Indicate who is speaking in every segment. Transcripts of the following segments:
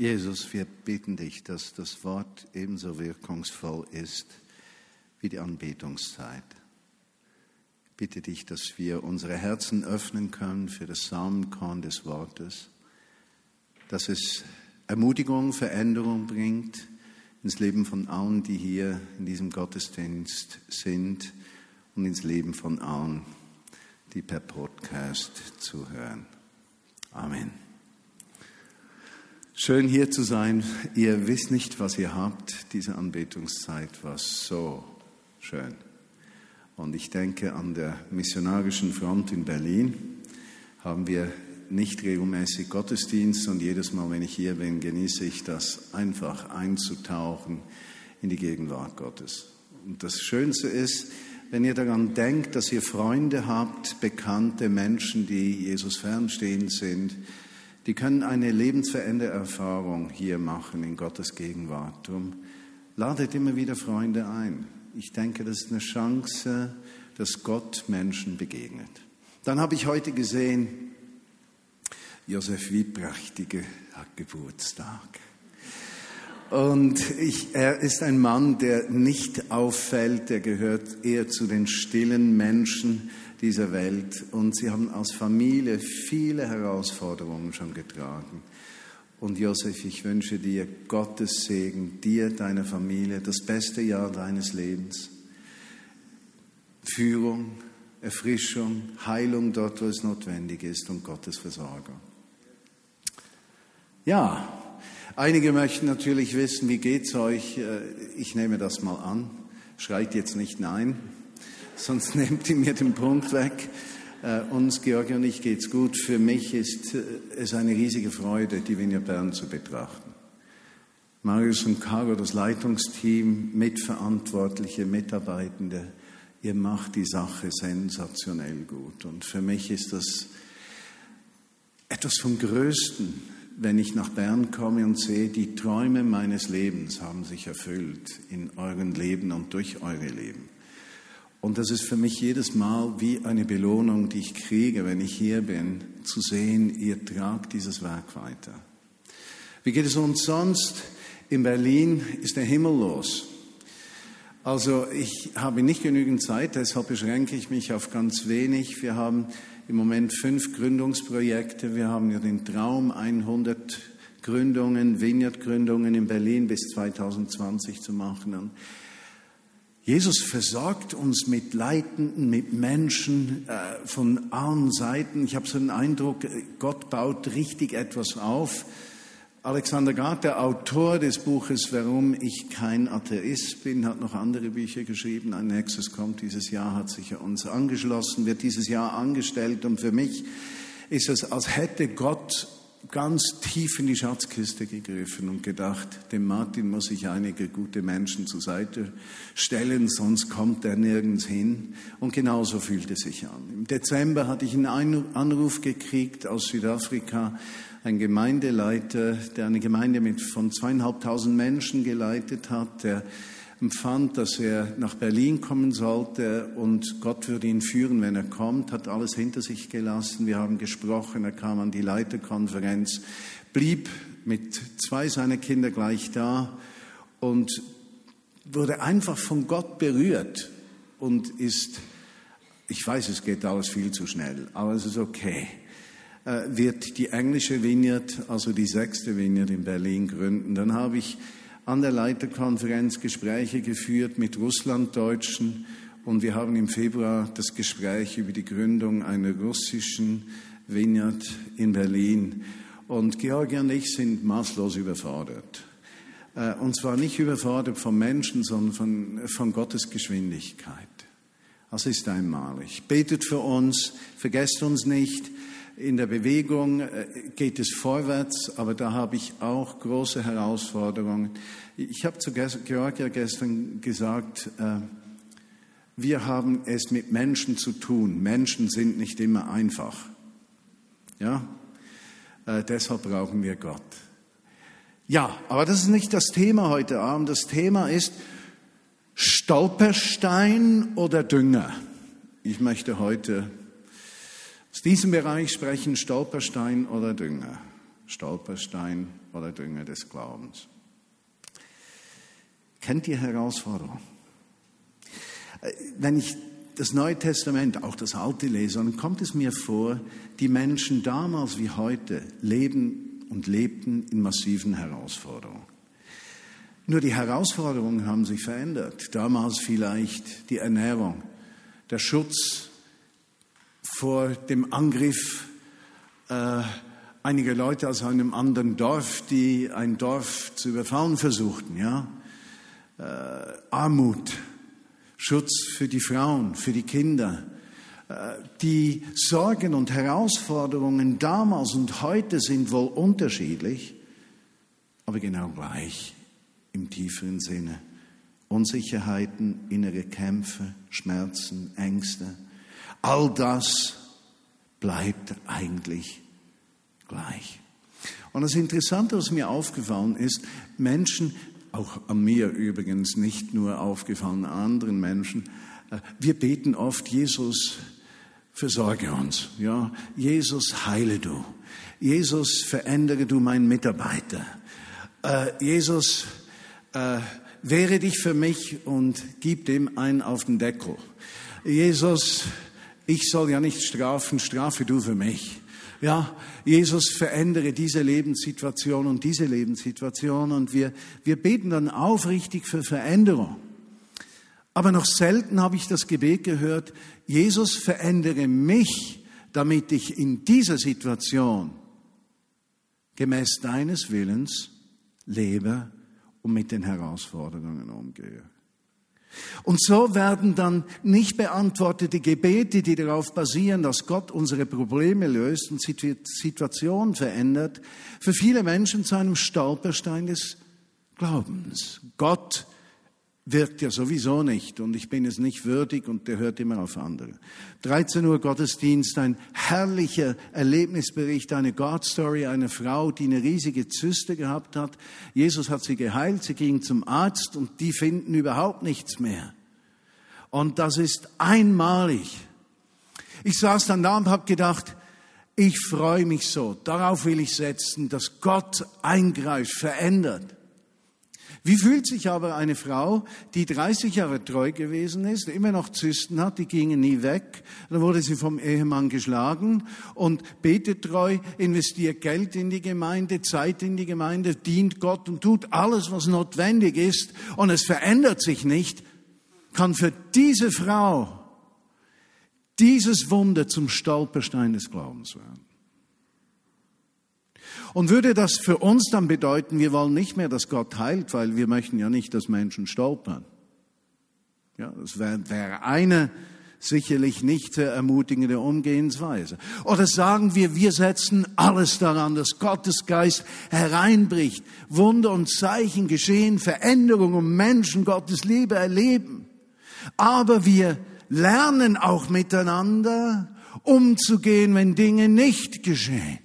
Speaker 1: Jesus, wir bitten dich, dass das Wort ebenso wirkungsvoll ist wie die Anbetungszeit. Ich bitte dich, dass wir unsere Herzen öffnen können für das Samenkorn des Wortes, dass es Ermutigung, Veränderung bringt ins Leben von allen, die hier in diesem Gottesdienst sind und ins Leben von allen, die per Podcast zuhören. Amen. Schön hier zu sein. Ihr wisst nicht, was ihr habt. Diese Anbetungszeit war so schön. Und ich denke, an der missionarischen Front in Berlin haben wir nicht regelmäßig Gottesdienst und jedes Mal, wenn ich hier bin, genieße ich das einfach einzutauchen in die Gegenwart Gottes. Und das Schönste ist, wenn ihr daran denkt, dass ihr Freunde habt, bekannte Menschen, die Jesus fernstehend sind, die können eine lebensverändernde Erfahrung hier machen in Gottes Gegenwart. Drum ladet immer wieder Freunde ein. Ich denke, das ist eine Chance, dass Gott Menschen begegnet. Dann habe ich heute gesehen, Josef Wieprachtige hat Geburtstag. Und ich, er ist ein Mann, der nicht auffällt, der gehört eher zu den stillen Menschen, dieser Welt. Und sie haben als Familie viele Herausforderungen schon getragen. Und Josef, ich wünsche dir Gottes Segen, dir, deiner Familie, das beste Jahr deines Lebens. Führung, Erfrischung, Heilung dort, wo es notwendig ist und Gottes Versorgung. Ja, einige möchten natürlich wissen, wie geht's euch? Äh, ich nehme das mal an. Schreit jetzt nicht nein sonst nehmt ihr mir den Punkt weg. Äh, uns, Georgi und ich, geht's gut. Für mich ist äh, es eine riesige Freude, die Vineyard Bern zu betrachten. Marius und Caro, das Leitungsteam, Mitverantwortliche, Mitarbeitende, ihr macht die Sache sensationell gut. Und für mich ist das etwas vom Größten, wenn ich nach Bern komme und sehe, die Träume meines Lebens haben sich erfüllt in euren Leben und durch eure Leben. Und das ist für mich jedes Mal wie eine Belohnung, die ich kriege, wenn ich hier bin, zu sehen, ihr tragt dieses Werk weiter. Wie geht es uns sonst? In Berlin ist der Himmel los. Also ich habe nicht genügend Zeit, deshalb beschränke ich mich auf ganz wenig. Wir haben im Moment fünf Gründungsprojekte. Wir haben ja den Traum, 100 Gründungen, Vineyard-Gründungen in Berlin bis 2020 zu machen. Jesus versorgt uns mit Leitenden, mit Menschen äh, von allen Seiten. Ich habe so den Eindruck, Gott baut richtig etwas auf. Alexander Gard, der Autor des Buches Warum ich kein Atheist bin, hat noch andere Bücher geschrieben. Ein nächstes kommt dieses Jahr, hat sich uns angeschlossen, wird dieses Jahr angestellt. Und für mich ist es, als hätte Gott ganz tief in die Schatzkiste gegriffen und gedacht, dem Martin muss ich einige gute Menschen zur Seite stellen, sonst kommt er nirgends hin. Und genauso fühlt es sich an. Im Dezember hatte ich einen Anruf gekriegt aus Südafrika, ein Gemeindeleiter, der eine Gemeinde mit von zweieinhalbtausend Menschen geleitet hat, der empfand, dass er nach Berlin kommen sollte und Gott würde ihn führen, wenn er kommt, hat alles hinter sich gelassen. Wir haben gesprochen, er kam an die Leiterkonferenz, blieb mit zwei seiner Kinder gleich da und wurde einfach von Gott berührt und ist, ich weiß, es geht alles viel zu schnell, aber es ist okay, äh, wird die englische Vineyard, also die sechste Vineyard in Berlin gründen. Dann habe ich an der Leiterkonferenz Gespräche geführt mit Russlanddeutschen und wir haben im Februar das Gespräch über die Gründung einer russischen Vineyard in Berlin. Und Georgi und ich sind maßlos überfordert. Äh, und zwar nicht überfordert von Menschen, sondern von, von Gottes Geschwindigkeit. Das ist einmalig. Betet für uns, vergesst uns nicht. In der Bewegung äh, geht es vorwärts, aber da habe ich auch große Herausforderungen. Ich habe zu Georgia gestern gesagt, äh, wir haben es mit Menschen zu tun. Menschen sind nicht immer einfach. Ja, äh, deshalb brauchen wir Gott. Ja, aber das ist nicht das Thema heute Abend. Das Thema ist Stolperstein oder Dünger. Ich möchte heute aus diesem Bereich sprechen Stolperstein oder Dünger. Stolperstein oder Dünger des Glaubens. Kennt ihr Herausforderung? Äh, wenn ich das Neue Testament, auch das Alte lese, dann kommt es mir vor, die Menschen damals wie heute leben und lebten in massiven Herausforderungen. Nur die Herausforderungen haben sich verändert. Damals vielleicht die Ernährung, der Schutz vor dem Angriff äh, einiger Leute aus einem anderen Dorf, die ein Dorf zu überfallen versuchten, ja, äh, Armut, Schutz für die Frauen, für die Kinder. Äh, die Sorgen und Herausforderungen damals und heute sind wohl unterschiedlich, aber genau gleich im tieferen Sinne. Unsicherheiten, innere Kämpfe, Schmerzen, Ängste, all das bleibt eigentlich gleich. Und das Interessante, was mir aufgefallen ist, Menschen auch an mir übrigens, nicht nur aufgefallen, anderen Menschen. Äh, wir beten oft, Jesus, versorge uns. Ja, Jesus, heile du. Jesus, verändere du meinen Mitarbeiter. Äh, Jesus, äh, wehre dich für mich und gib dem einen auf den Deckel. Jesus, ich soll ja nicht strafen, strafe du für mich. Ja, Jesus verändere diese Lebenssituation und diese Lebenssituation und wir, wir beten dann aufrichtig für Veränderung. Aber noch selten habe ich das Gebet gehört, Jesus verändere mich, damit ich in dieser Situation gemäß deines Willens lebe und mit den Herausforderungen umgehe. Und so werden dann nicht beantwortete Gebete, die darauf basieren, dass Gott unsere Probleme löst und Situationen verändert, für viele Menschen zu einem Stolperstein des Glaubens. Gott wirkt ja sowieso nicht und ich bin es nicht würdig und der hört immer auf andere. 13 Uhr Gottesdienst, ein herrlicher Erlebnisbericht, eine God Story, eine Frau, die eine riesige Zyste gehabt hat. Jesus hat sie geheilt, sie ging zum Arzt und die finden überhaupt nichts mehr. Und das ist einmalig. Ich saß dann da und habe gedacht, ich freue mich so, darauf will ich setzen, dass Gott eingreift, verändert. Wie fühlt sich aber eine Frau, die 30 Jahre treu gewesen ist, immer noch Zysten hat, die gingen nie weg, dann wurde sie vom Ehemann geschlagen und betet treu, investiert Geld in die Gemeinde, Zeit in die Gemeinde, dient Gott und tut alles, was notwendig ist und es verändert sich nicht, kann für diese Frau dieses Wunder zum Stolperstein des Glaubens werden. Und würde das für uns dann bedeuten, wir wollen nicht mehr, dass Gott heilt, weil wir möchten ja nicht, dass Menschen stolpern. Ja, das wäre wär eine sicherlich nicht ermutigende Umgehensweise. Oder sagen wir, wir setzen alles daran, dass Gottes Geist hereinbricht, Wunder und Zeichen geschehen, Veränderungen und Menschen Gottes Liebe erleben. Aber wir lernen auch miteinander umzugehen, wenn Dinge nicht geschehen.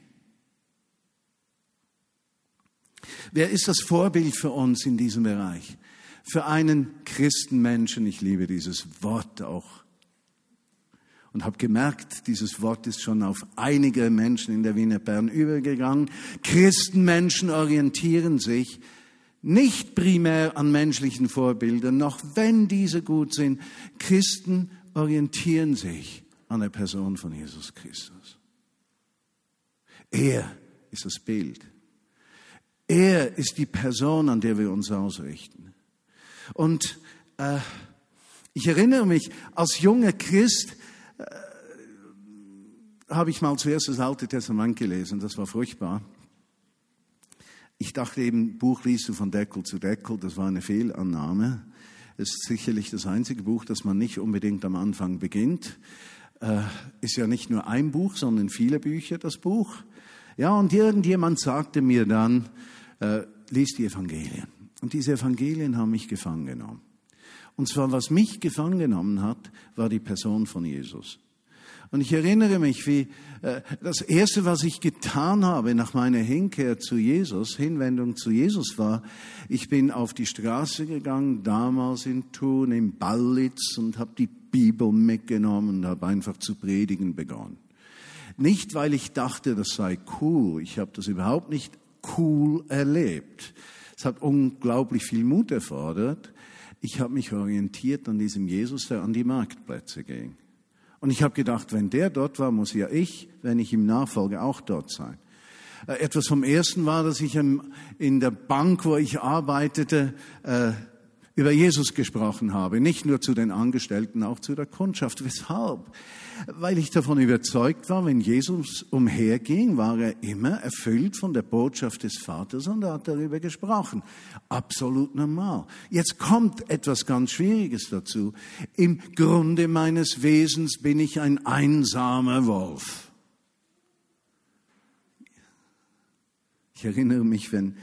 Speaker 1: Wer ist das Vorbild für uns in diesem Bereich? Für einen Christenmenschen, ich liebe dieses Wort auch. Und habe gemerkt, dieses Wort ist schon auf einige Menschen in der Wiener Bern übergegangen. Christenmenschen orientieren sich nicht primär an menschlichen Vorbildern, noch wenn diese gut sind. Christen orientieren sich an der Person von Jesus Christus. Er ist das Bild. Er ist die Person, an der wir uns ausrichten. Und äh, ich erinnere mich, als junger Christ äh, habe ich mal zuerst das Alte Testament gelesen. Das war furchtbar. Ich dachte eben, Buch liest du von Deckel zu Deckel. Das war eine Fehlannahme. Es ist sicherlich das einzige Buch, das man nicht unbedingt am Anfang beginnt. Äh, ist ja nicht nur ein Buch, sondern viele Bücher, das Buch. Ja, und irgendjemand sagte mir dann, äh, lies die Evangelien. Und diese Evangelien haben mich gefangen genommen. Und zwar, was mich gefangen genommen hat, war die Person von Jesus. Und ich erinnere mich, wie äh, das Erste, was ich getan habe nach meiner Hinkehr zu Jesus, Hinwendung zu Jesus war, ich bin auf die Straße gegangen, damals in Thun, in Ballitz und habe die Bibel mitgenommen und habe einfach zu predigen begonnen. Nicht, weil ich dachte, das sei cool. Ich habe das überhaupt nicht cool erlebt. Es hat unglaublich viel Mut erfordert. Ich habe mich orientiert an diesem Jesus, der an die Marktplätze ging. Und ich habe gedacht, wenn der dort war, muss ja ich, wenn ich ihm nachfolge, auch dort sein. Äh, etwas vom Ersten war, dass ich in der Bank, wo ich arbeitete, äh, über Jesus gesprochen habe. Nicht nur zu den Angestellten, auch zu der Kundschaft. Weshalb? Weil ich davon überzeugt war, wenn Jesus umherging, war er immer erfüllt von der Botschaft des Vaters und er hat darüber gesprochen. Absolut normal. Jetzt kommt etwas ganz Schwieriges dazu. Im Grunde meines Wesens bin ich ein einsamer Wolf. Ich erinnere mich, wenn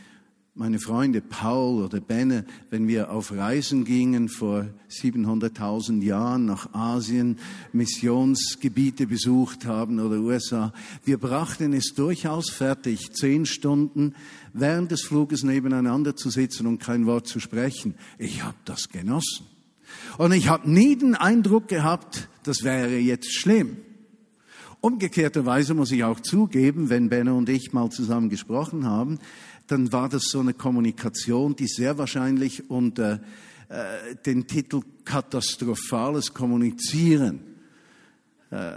Speaker 1: meine Freunde Paul oder Benne, wenn wir auf Reisen gingen vor 700.000 Jahren nach Asien, Missionsgebiete besucht haben oder USA, wir brachten es durchaus fertig, zehn Stunden während des Fluges nebeneinander zu sitzen und kein Wort zu sprechen. Ich habe das genossen. Und ich habe nie den Eindruck gehabt, das wäre jetzt schlimm. Umgekehrterweise muss ich auch zugeben, wenn Benne und ich mal zusammen gesprochen haben, dann war das so eine Kommunikation, die sehr wahrscheinlich unter äh, den Titel katastrophales Kommunizieren äh,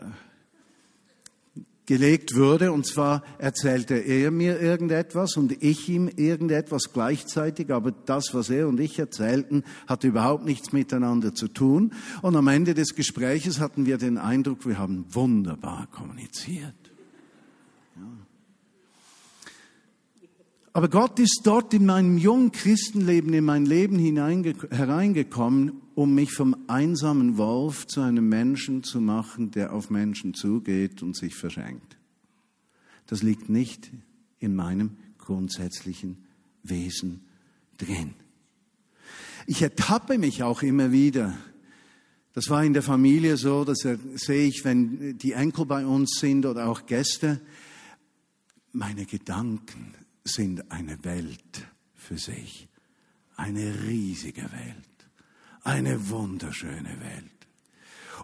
Speaker 1: gelegt würde. Und zwar erzählte er mir irgendetwas und ich ihm irgendetwas gleichzeitig, aber das, was er und ich erzählten, hatte überhaupt nichts miteinander zu tun. Und am Ende des Gespräches hatten wir den Eindruck, wir haben wunderbar kommuniziert. Aber Gott ist dort in meinem jungen Christenleben, in mein Leben hereingekommen, um mich vom einsamen Wolf zu einem Menschen zu machen, der auf Menschen zugeht und sich verschenkt. Das liegt nicht in meinem grundsätzlichen Wesen drin. Ich ertappe mich auch immer wieder. Das war in der Familie so, das sehe ich, wenn die Enkel bei uns sind oder auch Gäste. Meine Gedanken sind eine Welt für sich. Eine riesige Welt. Eine wunderschöne Welt.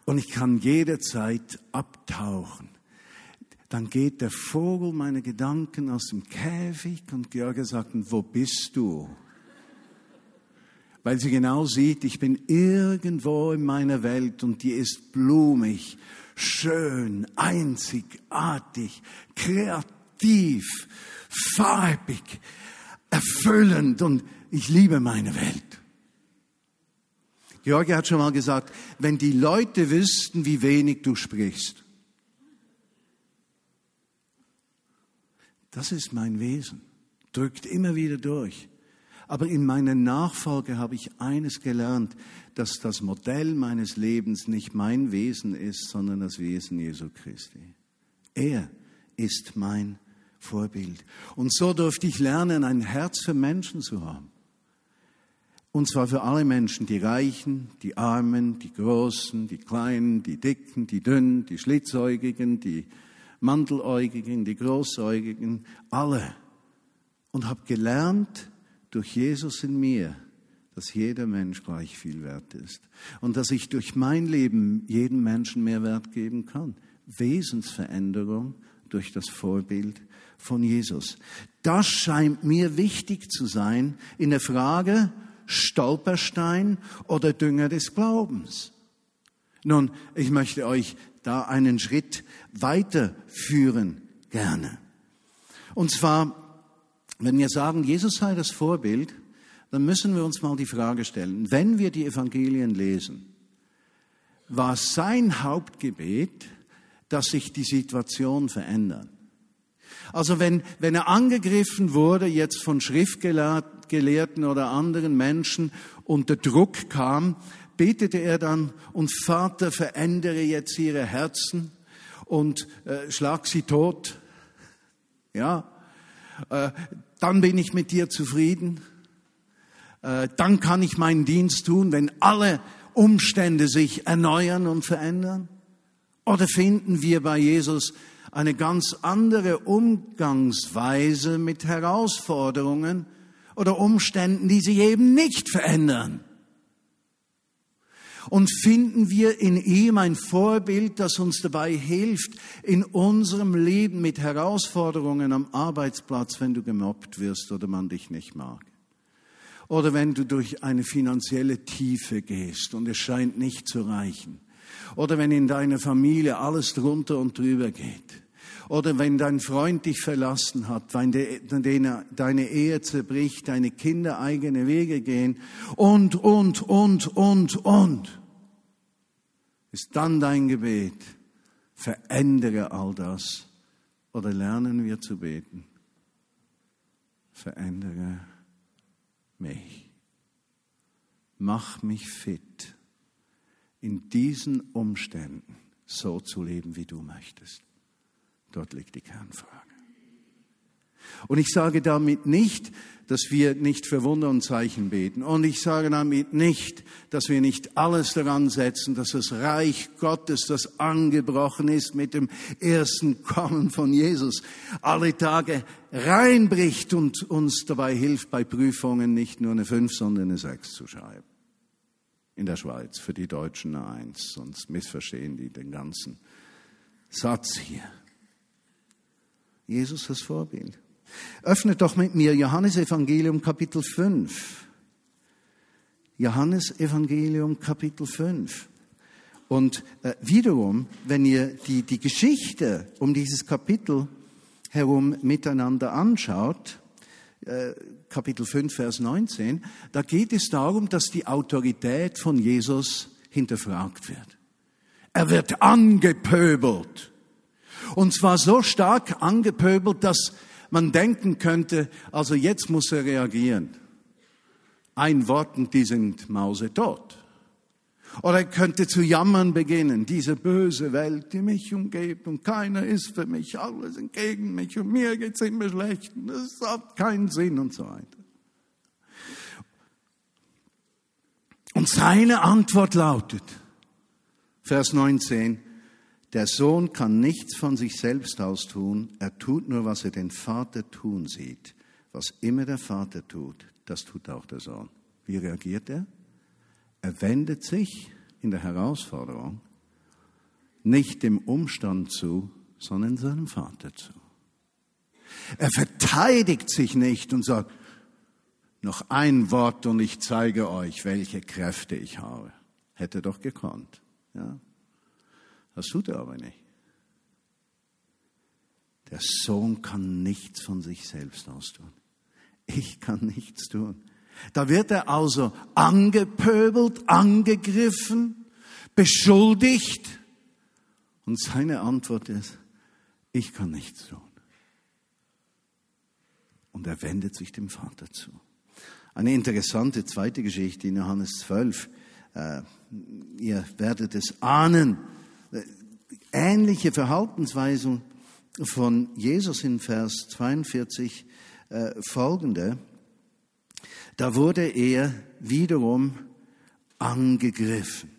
Speaker 1: Und ich kann jederzeit abtauchen. Dann geht der Vogel meine Gedanken aus dem Käfig und George sagt, wo bist du? Weil sie genau sieht, ich bin irgendwo in meiner Welt und die ist blumig, schön, einzigartig, kreativ, farbig, erfüllend und ich liebe meine Welt. Georgi hat schon mal gesagt, wenn die Leute wüssten, wie wenig du sprichst. Das ist mein Wesen, drückt immer wieder durch. Aber in meiner Nachfolge habe ich eines gelernt, dass das Modell meines Lebens nicht mein Wesen ist, sondern das Wesen Jesu Christi. Er ist mein Vorbild. Und so durfte ich lernen, ein Herz für Menschen zu haben. Und zwar für alle Menschen, die Reichen, die Armen, die Großen, die Kleinen, die Dicken, die Dünnen, die Schlitzäugigen, die Mandeläugigen, die Großäugigen, alle. Und habe gelernt durch Jesus in mir, dass jeder Mensch gleich viel wert ist. Und dass ich durch mein Leben jedem Menschen mehr Wert geben kann. Wesensveränderung durch das Vorbild von Jesus. Das scheint mir wichtig zu sein in der Frage Stolperstein oder Dünger des Glaubens. Nun, ich möchte euch da einen Schritt weiterführen gerne. Und zwar, wenn wir sagen, Jesus sei das Vorbild, dann müssen wir uns mal die Frage stellen, wenn wir die Evangelien lesen, war sein Hauptgebet, dass sich die Situation verändert? Also wenn, wenn er angegriffen wurde, jetzt von Schriftgelehrten oder anderen Menschen, unter Druck kam, betete er dann, und Vater, verändere jetzt ihre Herzen und äh, schlag sie tot. Ja, äh, dann bin ich mit dir zufrieden. Äh, dann kann ich meinen Dienst tun, wenn alle Umstände sich erneuern und verändern. Oder finden wir bei Jesus eine ganz andere Umgangsweise mit Herausforderungen oder Umständen, die sich eben nicht verändern. Und finden wir in ihm ein Vorbild, das uns dabei hilft, in unserem Leben mit Herausforderungen am Arbeitsplatz, wenn du gemobbt wirst oder man dich nicht mag. Oder wenn du durch eine finanzielle Tiefe gehst und es scheint nicht zu reichen. Oder wenn in deiner Familie alles drunter und drüber geht. Oder wenn dein Freund dich verlassen hat, wenn deine Ehe zerbricht, deine Kinder eigene Wege gehen und, und, und, und, und. Ist dann dein Gebet, verändere all das. Oder lernen wir zu beten, verändere mich. Mach mich fit, in diesen Umständen so zu leben, wie du möchtest. Dort liegt die Kernfrage. Und ich sage damit nicht, dass wir nicht für Wunder und Zeichen beten. Und ich sage damit nicht, dass wir nicht alles daran setzen, dass das Reich Gottes, das angebrochen ist mit dem ersten Kommen von Jesus, alle Tage reinbricht und uns dabei hilft, bei Prüfungen nicht nur eine 5, sondern eine 6 zu schreiben. In der Schweiz, für die Deutschen eine 1, sonst missverstehen die den ganzen Satz hier. Jesus das Vorbild. Öffnet doch mit mir Johannes Evangelium Kapitel 5. Johannes Evangelium Kapitel 5. Und äh, wiederum, wenn ihr die, die Geschichte um dieses Kapitel herum miteinander anschaut, äh, Kapitel 5, Vers 19, da geht es darum, dass die Autorität von Jesus hinterfragt wird. Er wird angepöbelt. Und zwar so stark angepöbelt, dass man denken könnte, also jetzt muss er reagieren. Ein Wort und die sind mausetot. Oder er könnte zu jammern beginnen, diese böse Welt, die mich umgibt und keiner ist für mich, alle sind gegen mich und mir geht's immer schlecht und es hat keinen Sinn und so weiter. Und seine Antwort lautet, Vers 19, der Sohn kann nichts von sich selbst aus tun, er tut nur, was er den Vater tun sieht. Was immer der Vater tut, das tut auch der Sohn. Wie reagiert er? Er wendet sich in der Herausforderung nicht dem Umstand zu, sondern seinem Vater zu. Er verteidigt sich nicht und sagt, noch ein Wort und ich zeige euch, welche Kräfte ich habe. Hätte doch gekonnt. Ja? Das tut er aber nicht. Der Sohn kann nichts von sich selbst aus tun. Ich kann nichts tun. Da wird er also angepöbelt, angegriffen, beschuldigt. Und seine Antwort ist, ich kann nichts tun. Und er wendet sich dem Vater zu. Eine interessante zweite Geschichte in Johannes 12. Äh, ihr werdet es ahnen ähnliche Verhaltensweisen von Jesus in Vers 42 äh, folgende. Da wurde er wiederum angegriffen.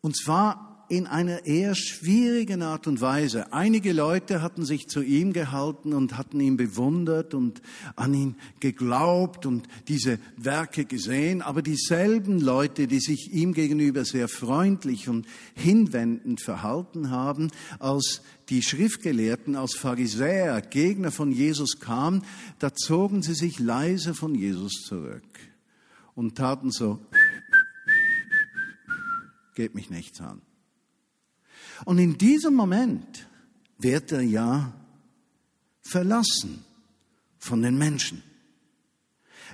Speaker 1: Und zwar in einer eher schwierigen Art und Weise. Einige Leute hatten sich zu ihm gehalten und hatten ihn bewundert und an ihn geglaubt und diese Werke gesehen, aber dieselben Leute, die sich ihm gegenüber sehr freundlich und hinwendend verhalten haben, als die Schriftgelehrten, als Pharisäer, Gegner von Jesus kamen, da zogen sie sich leise von Jesus zurück und taten so, geht mich nichts an. Und in diesem Moment wird er ja verlassen von den Menschen.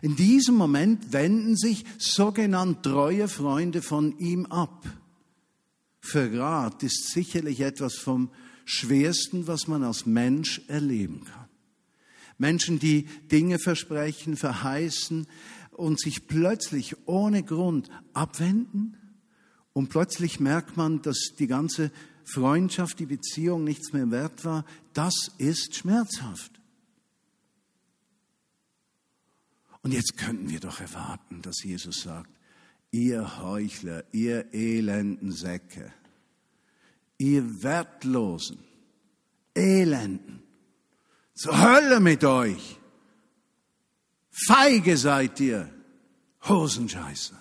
Speaker 1: In diesem Moment wenden sich sogenannt treue Freunde von ihm ab. Verrat ist sicherlich etwas vom Schwersten, was man als Mensch erleben kann. Menschen, die Dinge versprechen, verheißen und sich plötzlich ohne Grund abwenden und plötzlich merkt man, dass die ganze Freundschaft, die Beziehung nichts mehr wert war, das ist schmerzhaft. Und jetzt könnten wir doch erwarten, dass Jesus sagt, ihr Heuchler, ihr elenden Säcke, ihr Wertlosen, Elenden, zur Hölle mit euch, feige seid ihr, Hosenscheißer.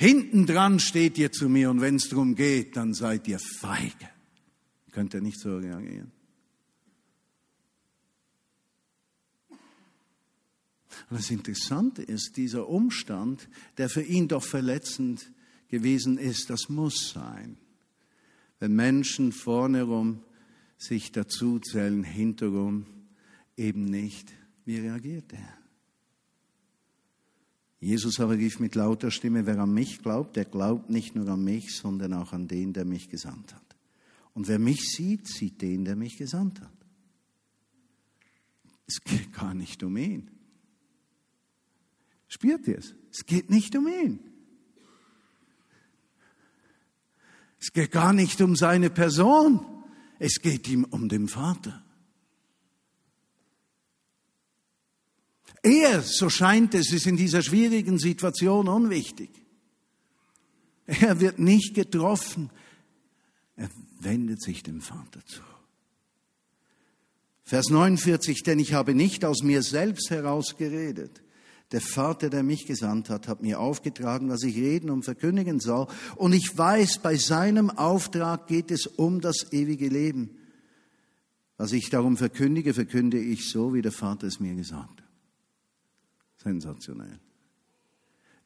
Speaker 1: Hinten dran steht ihr zu mir und wenn es darum geht, dann seid ihr feige. Könnt ihr nicht so reagieren? Und das Interessante ist, dieser Umstand, der für ihn doch verletzend gewesen ist, das muss sein. Wenn Menschen vorne rum sich dazu zählen, hinterrum eben nicht. Wie reagiert er? Jesus aber rief mit lauter Stimme, wer an mich glaubt, der glaubt nicht nur an mich, sondern auch an den, der mich gesandt hat. Und wer mich sieht, sieht den, der mich gesandt hat. Es geht gar nicht um ihn. Spürt ihr es? Es geht nicht um ihn. Es geht gar nicht um seine Person. Es geht ihm um den Vater. Er, so scheint es, ist in dieser schwierigen Situation unwichtig. Er wird nicht getroffen. Er wendet sich dem Vater zu. Vers 49, denn ich habe nicht aus mir selbst heraus geredet. Der Vater, der mich gesandt hat, hat mir aufgetragen, was ich reden und verkündigen soll. Und ich weiß, bei seinem Auftrag geht es um das ewige Leben. Was ich darum verkündige, verkünde ich so, wie der Vater es mir gesagt hat. Sensationell.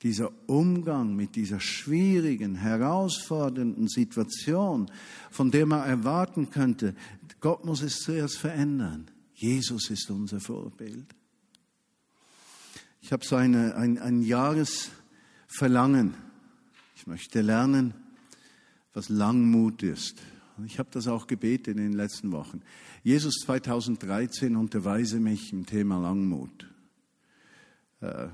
Speaker 1: Dieser Umgang mit dieser schwierigen, herausfordernden Situation, von der man erwarten könnte, Gott muss es zuerst verändern. Jesus ist unser Vorbild. Ich habe so eine, ein, ein Jahresverlangen. Ich möchte lernen, was Langmut ist. Ich habe das auch gebetet in den letzten Wochen. Jesus 2013 unterweise mich im Thema Langmut. Äh,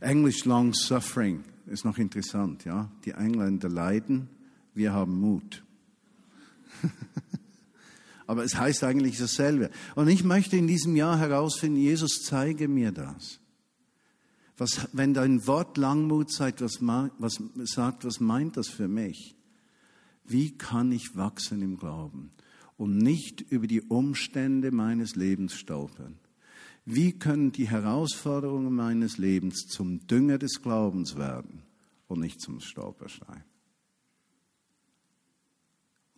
Speaker 1: Englisch long suffering ist noch interessant, ja. Die Engländer leiden, wir haben Mut. Aber es heißt eigentlich dasselbe. Und ich möchte in diesem Jahr herausfinden, Jesus, zeige mir das. Was, wenn dein Wort Langmut sagt was, was, sagt, was meint das für mich? Wie kann ich wachsen im Glauben und nicht über die Umstände meines Lebens stolpern? Wie können die Herausforderungen meines Lebens zum Dünger des Glaubens werden und nicht zum Stolperstein?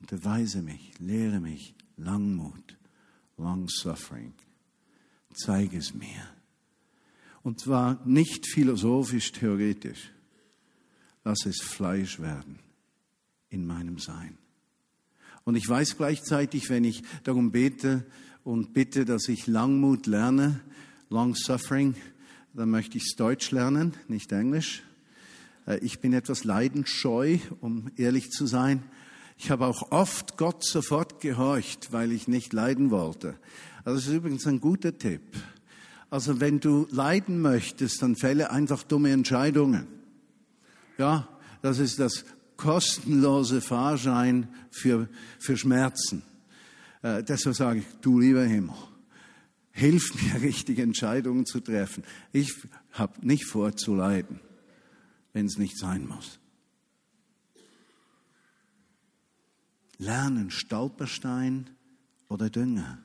Speaker 1: Unterweise mich, lehre mich, Langmut, Long Suffering. Zeige es mir. Und zwar nicht philosophisch, theoretisch. Lass es Fleisch werden in meinem Sein. Und ich weiß gleichzeitig, wenn ich darum bete und bitte, dass ich Langmut lerne, Long Suffering, dann möchte ich Deutsch lernen, nicht Englisch. Äh, ich bin etwas leidensscheu, um ehrlich zu sein. Ich habe auch oft Gott sofort gehorcht, weil ich nicht leiden wollte. Also das ist übrigens ein guter Tipp. Also wenn du leiden möchtest, dann fälle einfach dumme Entscheidungen. Ja, das ist das kostenlose Fahrschein für, für Schmerzen. Äh, deshalb sage ich, du lieber Himmel, hilf mir, richtige Entscheidungen zu treffen. Ich habe nicht vor zu leiden, wenn es nicht sein muss. lernen, Stolperstein oder Dünger.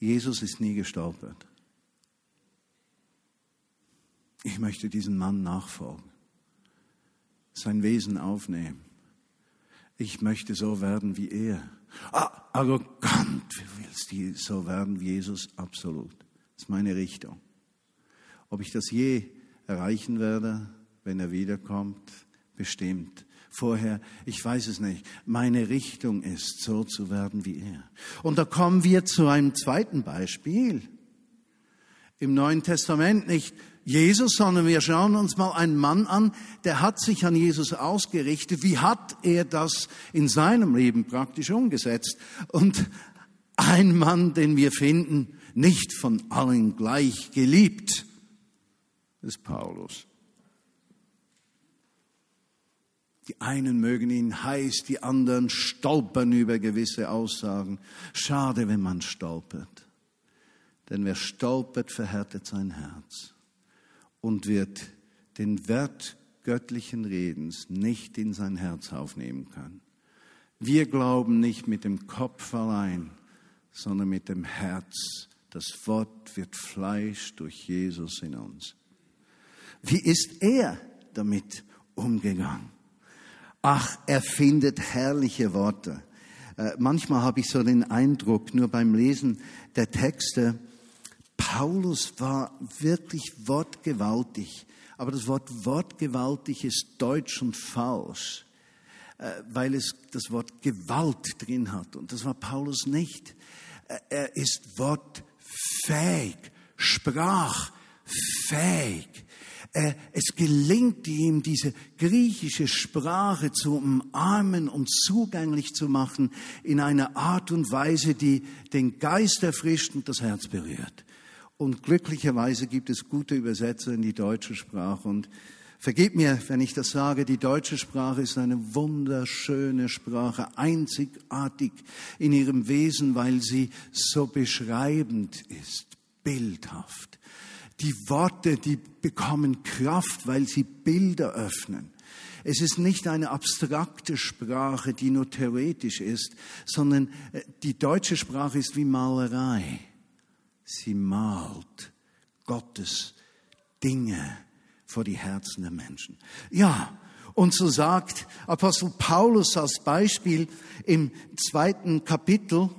Speaker 1: Jesus ist nie gestolpert. Ich möchte diesen Mann nachfolgen, sein Wesen aufnehmen. Ich möchte so werden wie er. Ah, arrogant, willst du so werden wie Jesus? Absolut. Das ist meine Richtung. Ob ich das je erreichen werde, wenn er wiederkommt, bestimmt vorher, ich weiß es nicht. Meine Richtung ist, so zu werden wie er. Und da kommen wir zu einem zweiten Beispiel. Im Neuen Testament nicht Jesus, sondern wir schauen uns mal einen Mann an, der hat sich an Jesus ausgerichtet. Wie hat er das in seinem Leben praktisch umgesetzt? Und ein Mann, den wir finden, nicht von allen gleich geliebt, ist Paulus. Die einen mögen ihn heiß, die anderen stolpern über gewisse Aussagen. Schade, wenn man stolpert. Denn wer stolpert, verhärtet sein Herz und wird den Wert göttlichen Redens nicht in sein Herz aufnehmen können. Wir glauben nicht mit dem Kopf allein, sondern mit dem Herz. Das Wort wird Fleisch durch Jesus in uns. Wie ist er? damit umgegangen? Ach, er findet herrliche Worte. Äh, manchmal habe ich so den Eindruck, nur beim Lesen der Texte, Paulus war wirklich wortgewaltig. Aber das Wort wortgewaltig ist deutsch und falsch, äh, weil es das Wort Gewalt drin hat. Und das war Paulus nicht. Äh, er ist wortfähig, sprachfähig. Es gelingt ihm, diese griechische Sprache zu umarmen und zugänglich zu machen in einer Art und Weise, die den Geist erfrischt und das Herz berührt. Und glücklicherweise gibt es gute Übersetzer in die deutsche Sprache. Und vergebt mir, wenn ich das sage, die deutsche Sprache ist eine wunderschöne Sprache, einzigartig in ihrem Wesen, weil sie so beschreibend ist, bildhaft. Die Worte, die bekommen Kraft, weil sie Bilder öffnen. Es ist nicht eine abstrakte Sprache, die nur theoretisch ist, sondern äh, die deutsche Sprache ist wie Malerei. Sie malt Gottes Dinge vor die Herzen der Menschen. Ja, und so sagt Apostel Paulus als Beispiel im zweiten Kapitel,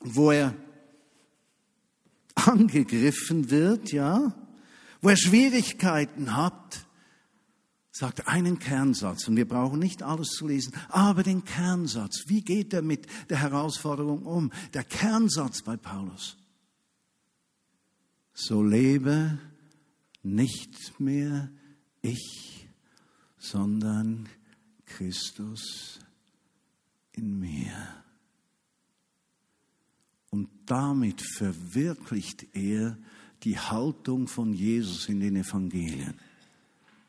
Speaker 1: wo er angegriffen wird, ja, wo er Schwierigkeiten hat, sagt einen Kernsatz, und wir brauchen nicht alles zu lesen, aber den Kernsatz, wie geht er mit der Herausforderung um? Der Kernsatz bei Paulus so lebe nicht mehr ich, sondern Christus in mir. Und damit verwirklicht er die Haltung von Jesus in den Evangelien.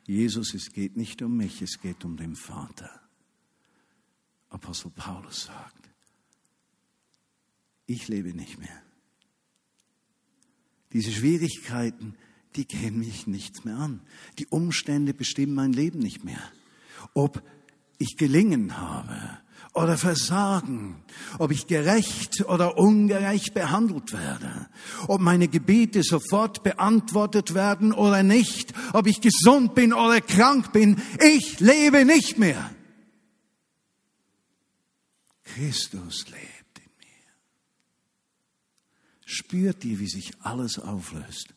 Speaker 1: Jesus, es geht nicht um mich, es geht um den Vater. Apostel Paulus sagt, ich lebe nicht mehr diese Schwierigkeiten, die gehen mich nichts mehr an. Die Umstände bestimmen mein Leben nicht mehr. Ob ich gelingen habe oder versagen, ob ich gerecht oder ungerecht behandelt werde, ob meine Gebete sofort beantwortet werden oder nicht, ob ich gesund bin oder krank bin, ich lebe nicht mehr. Christus lebt. Spürt ihr, wie sich alles auflöst?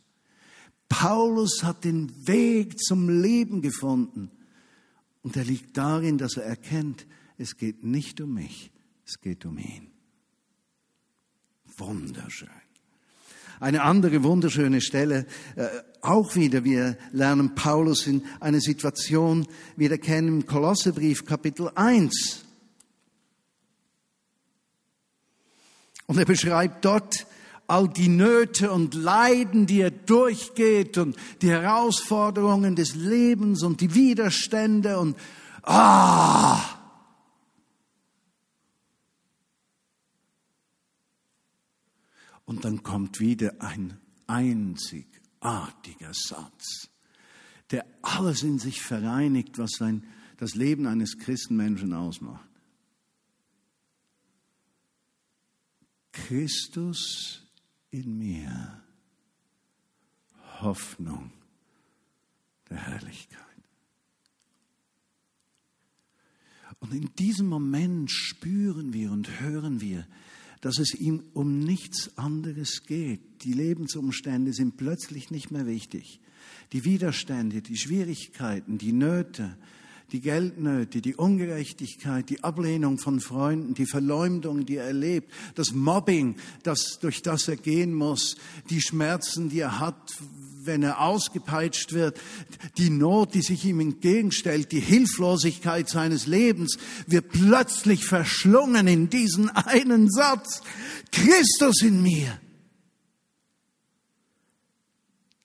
Speaker 1: Paulus hat den Weg zum Leben gefunden. Und er liegt darin, dass er erkennt, es geht nicht um mich, es geht um ihn. Wunderschön. Eine andere wunderschöne Stelle, äh, auch wieder, wir lernen Paulus in einer Situation wieder kennen im Kolossebrief Kapitel 1. Und er beschreibt dort all die Nöte und Leiden, die er durchgeht und die Herausforderungen des Lebens und die Widerstände und ah! Und dann kommt wieder ein einzigartiger Satz, der alles in sich vereinigt, was sein, das Leben eines Christenmenschen ausmacht. Christus in mir Hoffnung der Herrlichkeit. Und in diesem Moment spüren wir und hören wir, dass es ihm um nichts anderes geht. Die Lebensumstände sind plötzlich nicht mehr wichtig. Die Widerstände, die Schwierigkeiten, die Nöte, die Geldnöte, die Ungerechtigkeit, die Ablehnung von Freunden, die Verleumdung, die er erlebt, das Mobbing, das, durch das er gehen muss, die Schmerzen, die er hat, wenn er ausgepeitscht wird, die Not, die sich ihm entgegenstellt, die Hilflosigkeit seines Lebens, wird plötzlich verschlungen in diesen einen Satz. Christus in mir.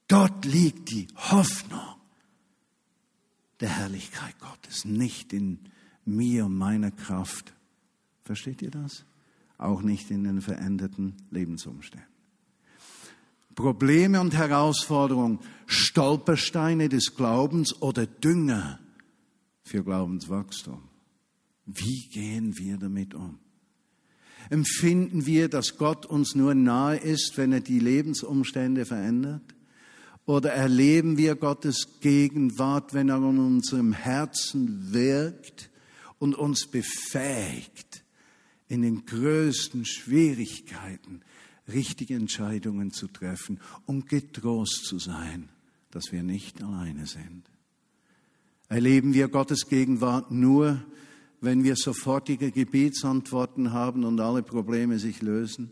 Speaker 1: Dort liegt die Hoffnung der Herrlichkeit Gottes, nicht in mir und meiner Kraft. Versteht ihr das? Auch nicht in den veränderten Lebensumständen. Probleme und Herausforderungen, Stolpersteine des Glaubens oder Dünger für Glaubenswachstum. Wie gehen wir damit um? Empfinden wir, dass Gott uns nur nahe ist, wenn er die Lebensumstände verändert? Oder erleben wir Gottes Gegenwart, wenn er in unserem Herzen wirkt und uns befähigt, in den größten Schwierigkeiten richtige Entscheidungen zu treffen und getrost zu sein, dass wir nicht alleine sind. Erleben wir Gottes Gegenwart nur, wenn wir sofortige Gebetsantworten haben und alle Probleme sich lösen?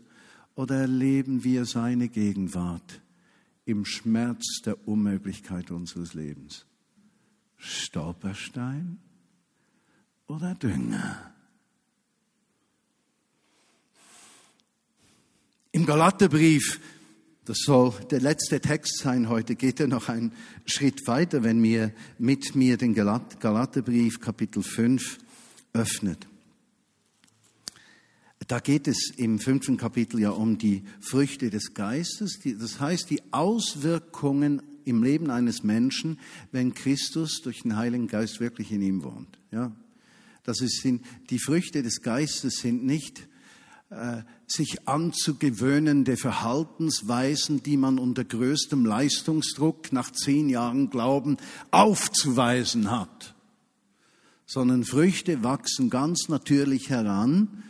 Speaker 1: Oder erleben wir seine Gegenwart im Schmerz der Unmöglichkeit unseres Lebens? Stolperstein oder Dünger? Im Galaterbrief, das soll der letzte Text sein heute, geht er noch einen Schritt weiter, wenn wir mit mir den Galaterbrief Kapitel 5 öffnet. Da geht es im fünften Kapitel ja um die Früchte des Geistes, das heißt die Auswirkungen im Leben eines Menschen, wenn Christus durch den Heiligen Geist wirklich in ihm wohnt. Ja, das ist, die Früchte des Geistes sind nicht äh, sich anzugewöhnende Verhaltensweisen, die man unter größtem Leistungsdruck nach zehn Jahren Glauben aufzuweisen hat, sondern Früchte wachsen ganz natürlich heran,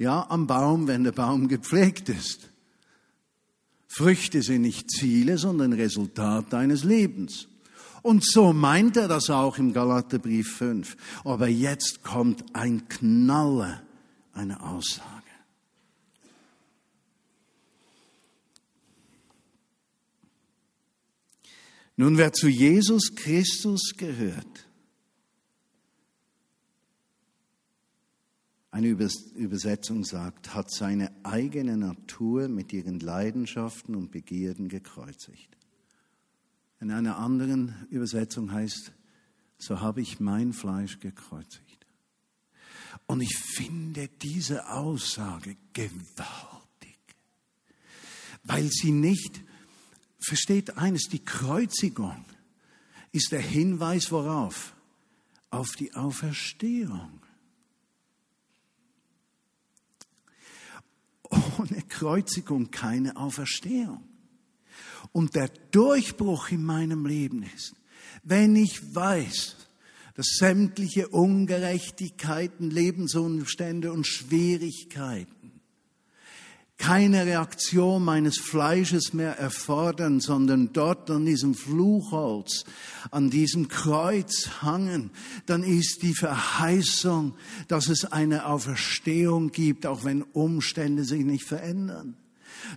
Speaker 1: ja, am Baum, wenn der Baum gepflegt ist. Früchte sind nicht Ziele, sondern Resultat deines Lebens. Und so meint er das auch im Galaterbrief 5. Aber jetzt kommt ein Knaller, eine Aussage. Nun, wer zu Jesus Christus gehört, eine Übersetzung sagt, hat seine eigene Natur mit ihren Leidenschaften und Begierden gekreuzigt. In einer anderen Übersetzung heißt, so habe ich mein Fleisch gekreuzigt. Und ich finde diese Aussage gewaltig, weil sie nicht versteht eines, die Kreuzigung ist der Hinweis worauf? Auf die Auferstehung. Ohne Kreuzigung keine Auferstehung. Und der Durchbruch in meinem Leben ist, wenn ich weiß, dass sämtliche Ungerechtigkeiten, Lebensumstände und Schwierigkeiten keine Reaktion meines Fleisches mehr erfordern, sondern dort an diesem Fluchholz, an diesem Kreuz hangen, dann ist die Verheißung, dass es eine Auferstehung gibt, auch wenn Umstände sich nicht verändern.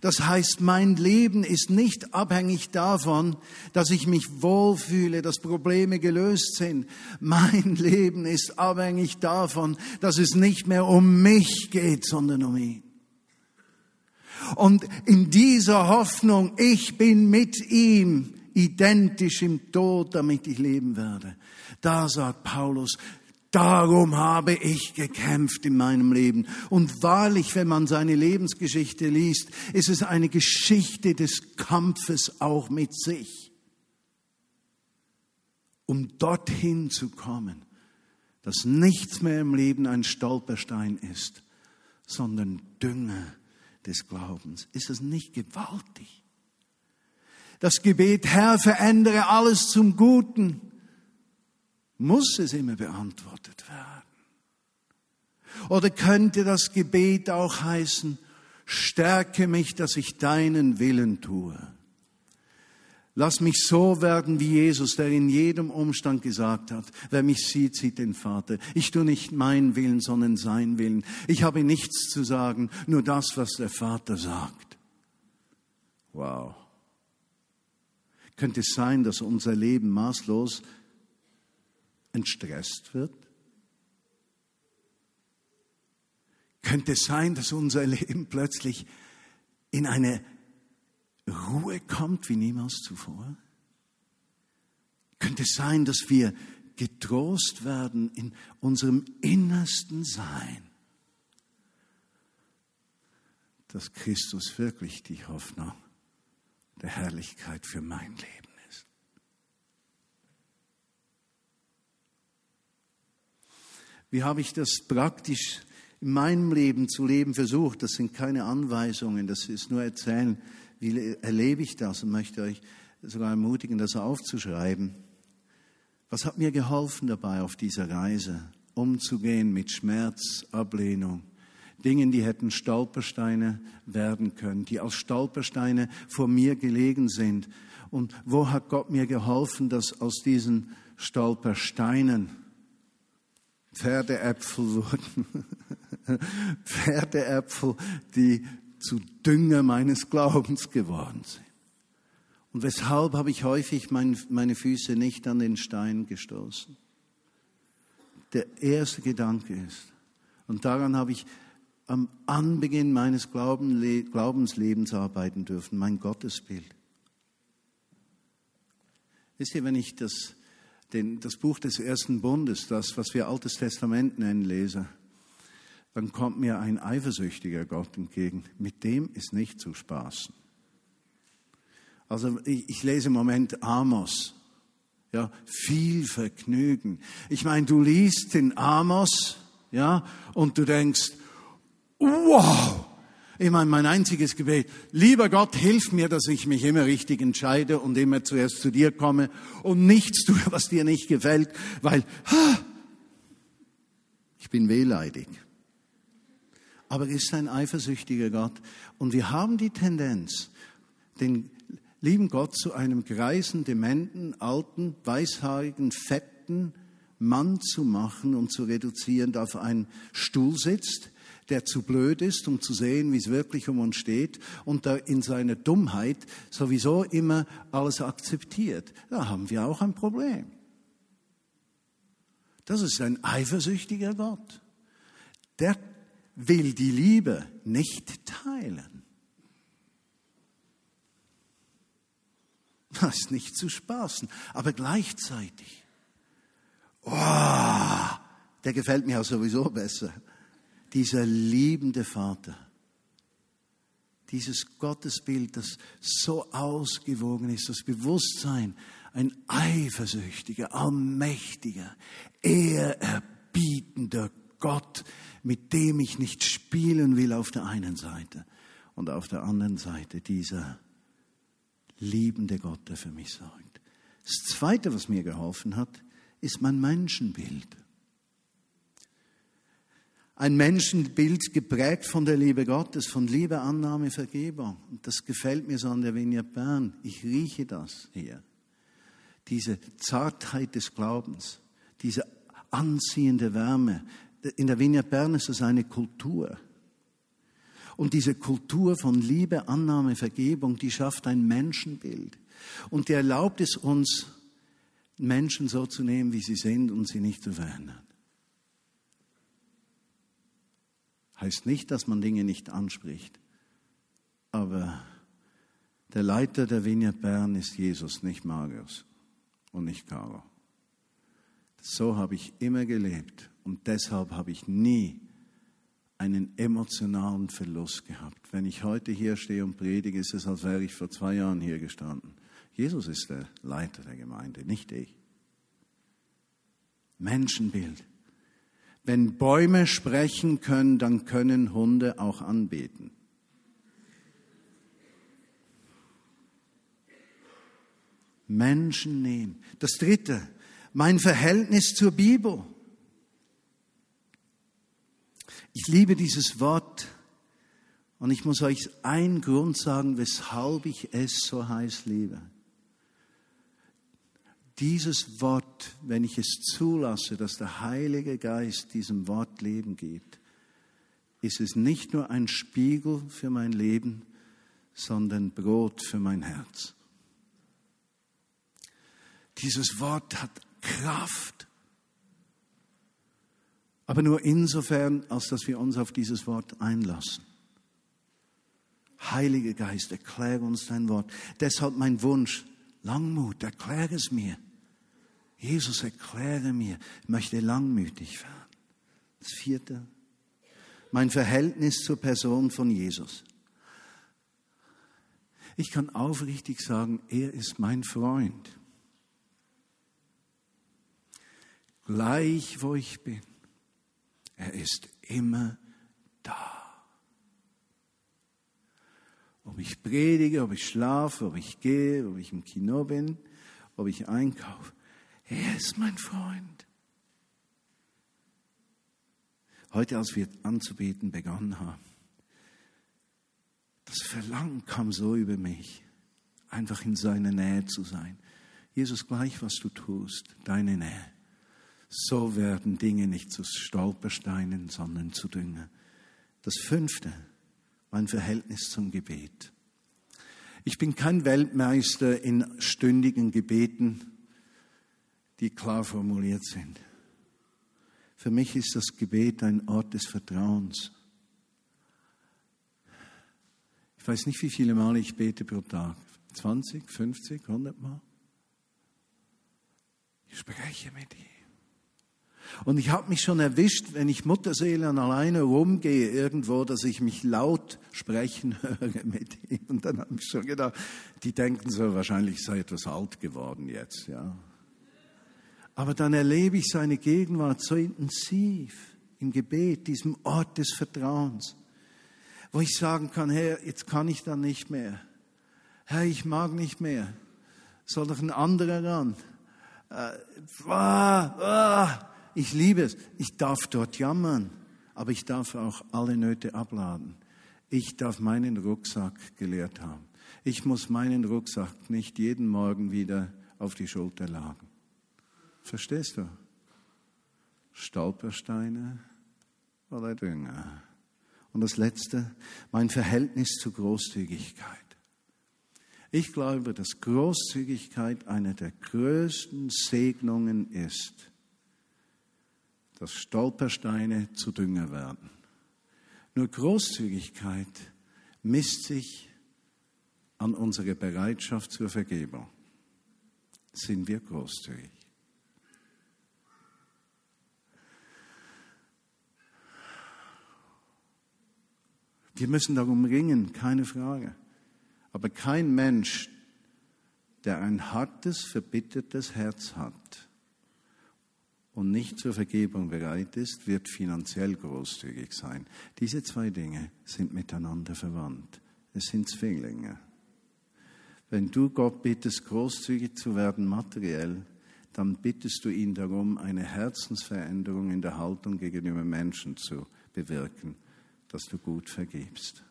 Speaker 1: Das heißt, mein Leben ist nicht abhängig davon, dass ich mich wohlfühle, dass Probleme gelöst sind. Mein Leben ist abhängig davon, dass es nicht mehr um mich geht, sondern um ihn. Und in dieser Hoffnung, ich bin mit ihm identisch im Tod, damit ich leben werde. Da sagt Paulus, Darum habe ich gekämpft in meinem Leben. Und wahrlich, wenn man seine Lebensgeschichte liest, ist es eine Geschichte des Kampfes auch mit sich. Um dorthin zu kommen, dass nichts mehr im Leben ein Stolperstein ist, sondern Dünger des Glaubens. Ist das nicht gewaltig? Das Gebet, Herr, verändere alles zum Guten, muss es immer beantwortet werden. Oder könnte das Gebet auch heißen, stärke mich, dass ich deinen Willen tue? Lass mich so werden wie Jesus, der in jedem Umstand gesagt hat, wer mich sieht, sieht den Vater. Ich tue nicht meinen Willen, sondern sein Willen. Ich habe nichts zu sagen, nur das, was der Vater sagt. Wow. Könnte es sein, dass unser Leben maßlos entstresst wird? Könnte es sein, dass unser Leben plötzlich in eine Ruhe kommt wie niemals zuvor? Könnte es sein, dass wir getrost werden in unserem innersten Sein, dass Christus wirklich die Hoffnung der Herrlichkeit für mein Leben ist. Wie habe ich das praktisch in meinem Leben zu leben versucht? Das sind keine Anweisungen, das ist nur Erzählen wie erlebe ich das und möchte euch sogar ermutigen, das aufzuschreiben. Was hat mir geholfen dabei auf dieser Reise, umzugehen mit Schmerz, Ablehnung, Dingen, die hätten Stolpersteine werden können, die als Stolpersteine vor mir gelegen sind. Und wo hat Gott mir geholfen, dass aus diesen Stolpersteinen Pferdeäpfel wurden? Pferdeäpfel, die zu Dünger meines Glaubens geworden sind. Und weshalb habe ich häufig mein, meine Füße nicht an den Stein gestoßen? Der erste Gedanke ist, und daran habe ich am Anbeginn meines Glaubenslebens arbeiten dürfen, mein Gottesbild. Wisst ihr, wenn ich das, den, das Buch des ersten Bundes, das, was wir Altes Testament nennen, lese, dann kommt mir ein eifersüchtiger Gott entgegen. Mit dem ist nicht zu spaßen. Also ich, ich lese im Moment Amos. Ja, viel Vergnügen. Ich meine, du liest den Amos, ja, und du denkst, wow! Ich meine, mein einziges Gebet, lieber Gott, hilf mir, dass ich mich immer richtig entscheide und immer zuerst zu dir komme und nichts tue, was dir nicht gefällt, weil ha, ich bin wehleidig. Aber er ist ein eifersüchtiger Gott und wir haben die Tendenz, den lieben Gott zu einem greisen, dementen, alten, weißhaarigen, fetten Mann zu machen und zu reduzieren, der auf einen Stuhl sitzt, der zu blöd ist, um zu sehen, wie es wirklich um uns steht und der in seiner Dummheit sowieso immer alles akzeptiert. Da haben wir auch ein Problem. Das ist ein eifersüchtiger Gott. Der will die Liebe nicht teilen. Das ist nicht zu spaßen, aber gleichzeitig, oh, der gefällt mir auch sowieso besser dieser liebende Vater, dieses Gottesbild, das so ausgewogen ist, das Bewusstsein, ein eifersüchtiger, allmächtiger, ehrerbietender Gott, mit dem ich nicht spielen will auf der einen Seite und auf der anderen Seite dieser liebende Gott, der für mich sorgt. Das Zweite, was mir geholfen hat, ist mein Menschenbild. Ein Menschenbild geprägt von der Liebe Gottes, von Liebe, Annahme, Vergebung. Und das gefällt mir so an der Vineyard Bern. Ich rieche das hier. Diese Zartheit des Glaubens, diese anziehende Wärme. In der Vineyard Bern ist es eine Kultur. Und diese Kultur von Liebe, Annahme, Vergebung, die schafft ein Menschenbild. Und die erlaubt es uns, Menschen so zu nehmen, wie sie sind und sie nicht zu verändern. Heißt nicht, dass man Dinge nicht anspricht. Aber der Leiter der Vineyard Bern ist Jesus, nicht Marius und nicht Caro. So habe ich immer gelebt und deshalb habe ich nie einen emotionalen Verlust gehabt. Wenn ich heute hier stehe und predige, ist es, als wäre ich vor zwei Jahren hier gestanden. Jesus ist der Leiter der Gemeinde, nicht ich. Menschenbild. Wenn Bäume sprechen können, dann können Hunde auch anbeten. Menschen nehmen. Das dritte, mein Verhältnis zur Bibel. Ich liebe dieses Wort und ich muss euch einen Grund sagen, weshalb ich es so heiß liebe dieses Wort, wenn ich es zulasse, dass der Heilige Geist diesem Wort Leben gibt, ist es nicht nur ein Spiegel für mein Leben, sondern Brot für mein Herz. Dieses Wort hat Kraft, aber nur insofern, als dass wir uns auf dieses Wort einlassen. Heiliger Geist, erkläre uns dein Wort. Deshalb mein Wunsch, Langmut, erkläre es mir. Jesus, erkläre mir, ich möchte langmütig werden. Das vierte, mein Verhältnis zur Person von Jesus. Ich kann aufrichtig sagen, er ist mein Freund. Gleich wo ich bin, er ist immer da. Ob ich predige, ob ich schlafe, ob ich gehe, ob ich im Kino bin, ob ich einkaufe. Er ist mein Freund. Heute, als wir anzubeten begonnen haben, das Verlangen kam so über mich, einfach in seiner Nähe zu sein. Jesus, gleich was du tust, deine Nähe. So werden Dinge nicht zu Stolpersteinen, sondern zu Dünger. Das fünfte, mein Verhältnis zum Gebet. Ich bin kein Weltmeister in stündigen Gebeten, die klar formuliert sind. Für mich ist das Gebet ein Ort des Vertrauens. Ich weiß nicht, wie viele Male ich bete pro Tag. 20, 50, 100 Mal. Ich spreche mit ihm. Und ich habe mich schon erwischt, wenn ich Mutterseelen alleine rumgehe irgendwo, dass ich mich laut sprechen höre mit ihm. Und dann habe ich schon gedacht, die denken so, wahrscheinlich sei etwas alt geworden jetzt, ja. Aber dann erlebe ich seine Gegenwart so intensiv im Gebet, diesem Ort des Vertrauens, wo ich sagen kann, Herr, jetzt kann ich dann nicht mehr. Herr, ich mag nicht mehr. Soll doch ein anderer ran. Äh, ah, ah, ich liebe es. Ich darf dort jammern, aber ich darf auch alle Nöte abladen. Ich darf meinen Rucksack geleert haben. Ich muss meinen Rucksack nicht jeden Morgen wieder auf die Schulter laden. Verstehst du? Stolpersteine oder Dünger. Und das Letzte, mein Verhältnis zu Großzügigkeit. Ich glaube, dass Großzügigkeit eine der größten Segnungen ist, dass Stolpersteine zu Dünger werden. Nur Großzügigkeit misst sich an unsere Bereitschaft zur Vergebung. Sind wir großzügig? Wir müssen darum ringen, keine Frage. Aber kein Mensch, der ein hartes, verbittertes Herz hat und nicht zur Vergebung bereit ist, wird finanziell großzügig sein. Diese zwei Dinge sind miteinander verwandt. Es sind Zwillinge. Wenn du Gott bittest, großzügig zu werden materiell, dann bittest du ihn darum, eine Herzensveränderung in der Haltung gegenüber Menschen zu bewirken dass du gut vergibst.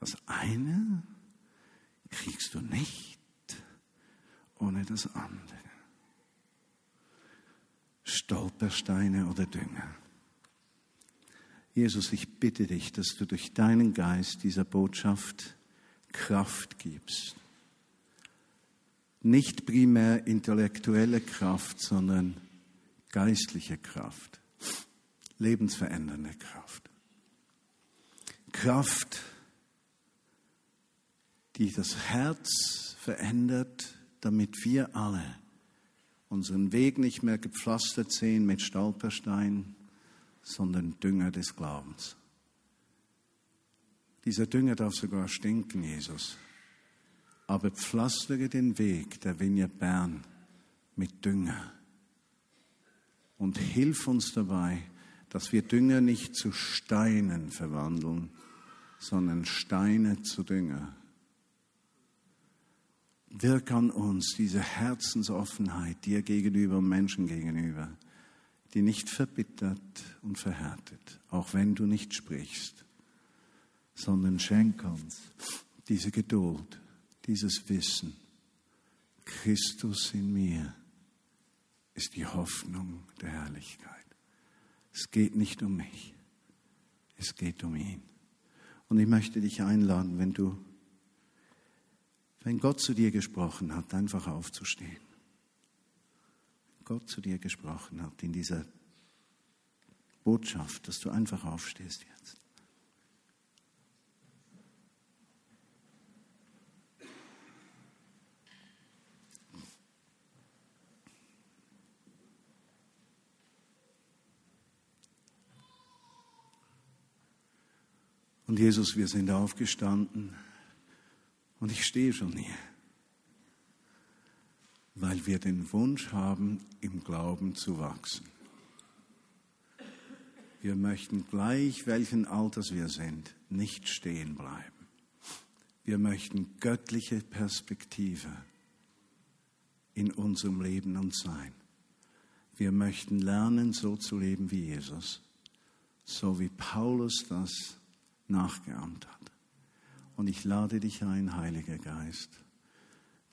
Speaker 1: Das eine kriegst du nicht ohne das andere. Stolpersteine oder Dünger. Jesus, ich bitte dich, dass du durch deinen Geist dieser Botschaft Kraft gibst. Nicht primär intellektuelle Kraft, sondern geistliche Kraft, lebensverändernde Kraft. Kraft, die das Herz verändert, damit wir alle unseren Weg nicht mehr gepflastert sehen mit Stolpersteinen, sondern Dünger des Glaubens. Dieser Dünger darf sogar stinken, Jesus. Aber pflastere den Weg der Vineyard Bern mit Dünger und hilf uns dabei, dass wir Dünger nicht zu Steinen verwandeln, sondern Steine zu Dünger. Wirk an uns diese Herzensoffenheit dir gegenüber und Menschen gegenüber, die nicht verbittert und verhärtet, auch wenn du nicht sprichst, sondern schenk uns diese Geduld, dieses Wissen. Christus in mir ist die Hoffnung der Herrlichkeit. Es geht nicht um mich, es geht um ihn. Und ich möchte dich einladen, wenn du, wenn Gott zu dir gesprochen hat, einfach aufzustehen. Gott zu dir gesprochen hat in dieser Botschaft, dass du einfach aufstehst jetzt. Und Jesus, wir sind aufgestanden und ich stehe schon hier, weil wir den Wunsch haben, im Glauben zu wachsen. Wir möchten gleich, welchen Alters wir sind, nicht stehen bleiben. Wir möchten göttliche Perspektive in unserem Leben und Sein. Wir möchten lernen, so zu leben wie Jesus, so wie Paulus das nachgeahmt hat. Und ich lade dich ein, Heiliger Geist,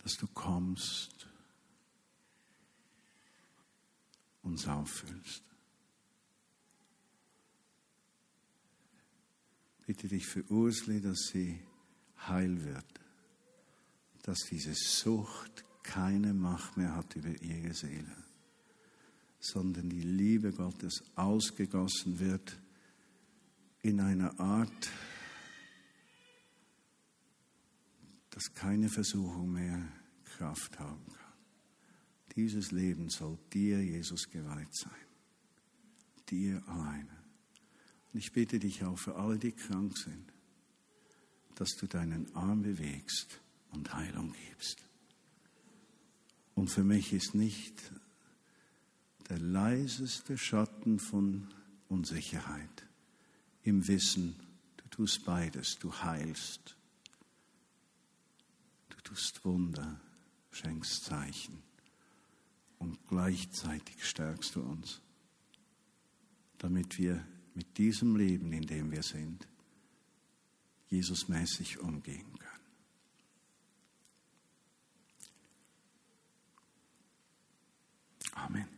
Speaker 1: dass du kommst, uns auffüllst. Bitte dich für Ursli, dass sie heil wird, dass diese Sucht keine Macht mehr hat über ihre Seele, sondern die Liebe Gottes ausgegossen wird in einer Art, dass keine Versuchung mehr Kraft haben kann. Dieses Leben soll dir, Jesus, geweiht sein. Dir alleine. Und ich bitte dich auch für alle, die krank sind, dass du deinen Arm bewegst und Heilung gibst. Und für mich ist nicht der leiseste Schatten von Unsicherheit im Wissen, du tust beides, du heilst, tust Wunder, schenkst Zeichen und gleichzeitig stärkst du uns, damit wir mit diesem Leben, in dem wir sind, Jesusmäßig umgehen können. Amen.